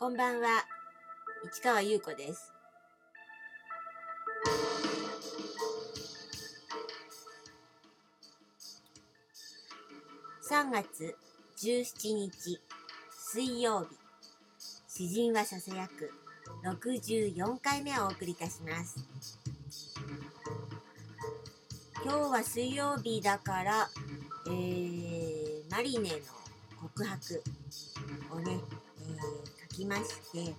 こんばんは、市川優子です。3月17日水曜日。詩人はささやく64回目をお送りいたします。今日は水曜日だから、えー、マリネの告白、きまして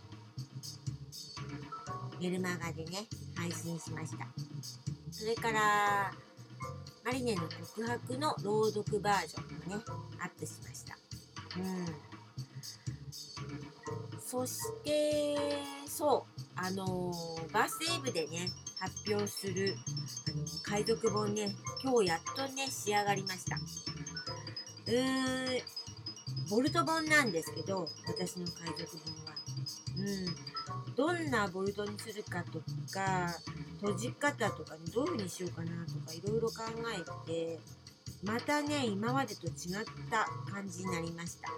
メルマガでね配信しました。それからマリネの告白の朗読バージョンもねアップしました。うん。そしてそうあのーバースデー部でね発表する、あのー海賊本ね今日やっとね仕上がりました。うーんボルト本なんですけど私の海賊本は。うん。どんなボルトにするかとか閉じ方とかねどういう風にしようかなとかいろいろ考えてまたね今までと違った感じになりました。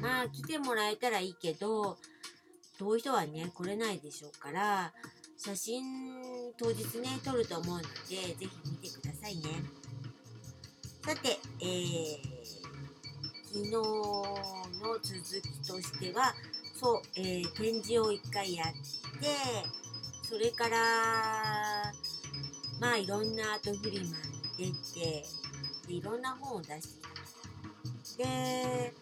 まあ来てもらえたらいいけど遠い人はね来れないでしょうから写真当日ね撮ると思うのでぜひ見てくださいね。さて、えー、昨日の続きとしてはそう、えー展示を1回やってそれからまあいろんなアートフリマに出てでいろんな本を出してきた。で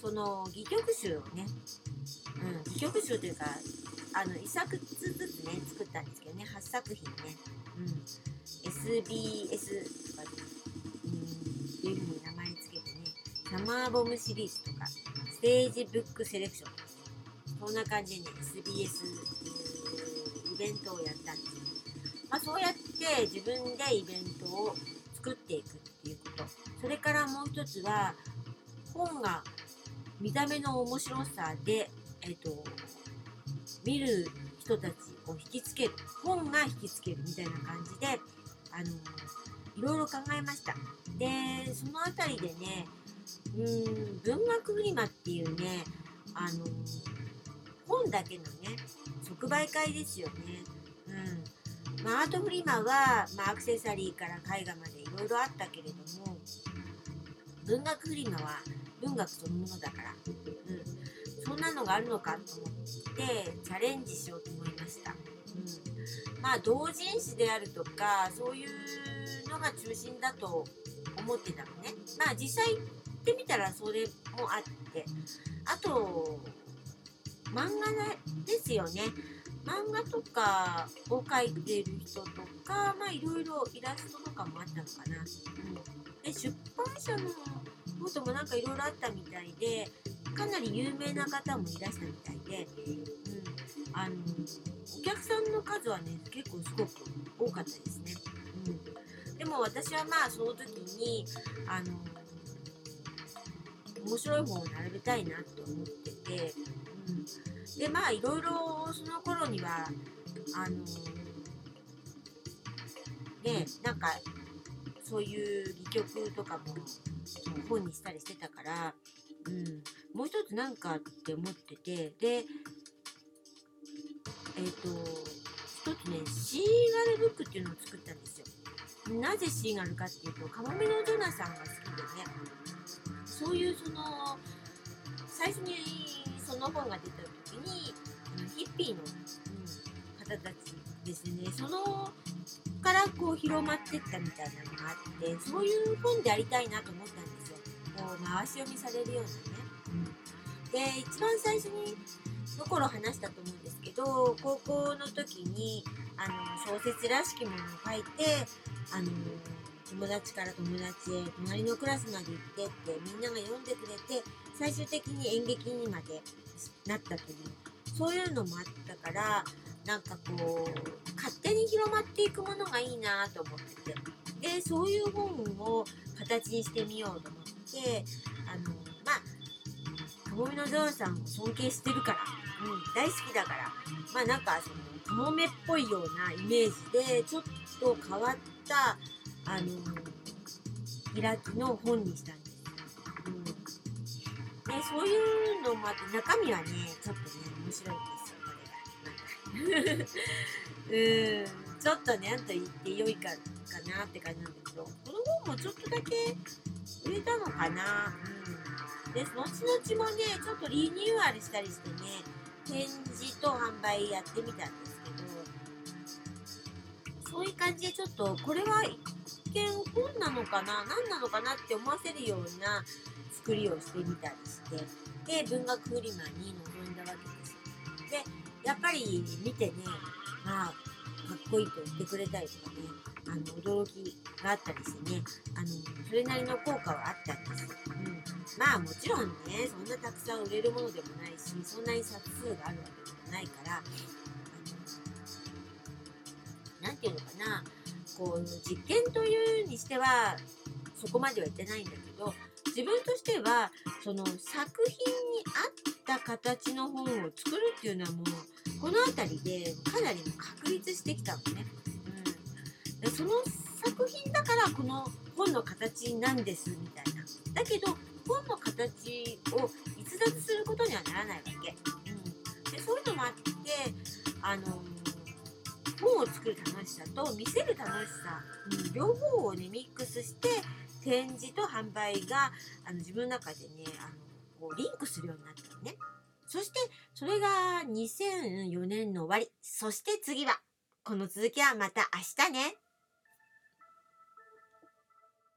その戯曲集をね、うん、戯曲集というかあの1作ずつね作ったんですけどね8作品ね、うん、SBS とか、うん、っていうふうに名前つけてねサマーボムシリーズとかステージブックセレクション。とかそんな感じでね SBS イベントをやったんですまあ、そうやって自分でイベントを作っていくっていうこと。それからもう一つは本が見た目の面白さで、えっと見る人たちを引きつける。本が引きつけるみたいな感じであのいろいろ考えました。でそのあたりでねうん。文学フリマっていうねあの本だけのね即売会ですよね。うん。まあ、アートフリマは、まあ、アクセサリーから絵画までいろいろあったけれども文学フリマは文学そのものだから、うん、そんなのがあるのかと思ってチャレンジしようと思いました、うん、まあ同人誌であるとかそういうのが中心だと思ってたのね。まあ実際ってみたらそれもあって。あと漫画ですよね。漫画とかを描いてる人とかまあいろいろイラストとかもあったのかな、うん、で出版社のこともなんかいろいろあったみたいでかなり有名な方もいらしたみたいで、うん、あのお客さんの数はね結構すごく多かったですね、うん、でも私はまあその時にあの面白い本を並べたいなと思ってて、うん、でまあいろいろその頃にはあのねなんかそういう戯曲とかも本にしたりしてたから、うん、もう一つなんかって思っててでえっ、と一つねシーガルブックっていうのを作ったんですよ。なぜシーガルかっていうとカモメのジョナさんが好きでね。そういうその最初にその本が出た時にあのヒッピーの、うん、方たちですね。そのからこう広まってったみたいなのがあってそういう本でありたいなと思ったんですよ。こう回し読みされるようなね、うん、で一番最初にの頃話したと思うんですけど高校の時にあの小説らしきものを書いてあの友達から友達へ隣のクラスまで行ってってみんなが読んでくれて最終的に演劇にまでなったという。そういうのもあったからなんかこう勝手に広まっていくものがいいなと思ってて。でそういう本を形にしてみようと思ってあかもめのジョンさんを尊敬してるから、うん、大好きだからまあなんかそのかもめっぽいようなイメージでちょっと変わったあの開きの本にしたんです。うん、ね、そういうのもあって中身はねちょっとね面白いんですよこれがなんかうん。ちょっとねと言って良いかかなって感じなんだけどこの本もちょっとだけ売れたのかな。うんです後々もねちょっとリニューアルしたりしてね展示と販売やってみたんですけどそういう感じでちょっとこれは一見本なのかな何なのかなって思わせるような作りをしてみたりしてで文学フリマに臨んだわけです。でやっぱり見てねまあかっこいいと言ってくれたりとかねあの驚きがあったりしてねあのそれなりの効果はあったんです、うん、まあもちろんねそんなたくさん売れるものでもないしそんなに冊数があるわけでもないから何て言うのかなこう実験というにしてはそこまでは言ってないんだけど自分としてはその作品に合った形の本を作るっていうのはもうこの辺りでかなり確立してきたのね。うん、その作品だからこの本の形なんですみたいな。だけど本の形を逸脱することにはならないわけ。うん、でそういうのもあってあの本を作る楽しさと見せる楽しさ、うん、両方をねミックスして展示と販売があの自分の中でねあのこうリンクするようになったのね。そしてそれが2004年の終わり。そして次はこの続きはまた明日ね。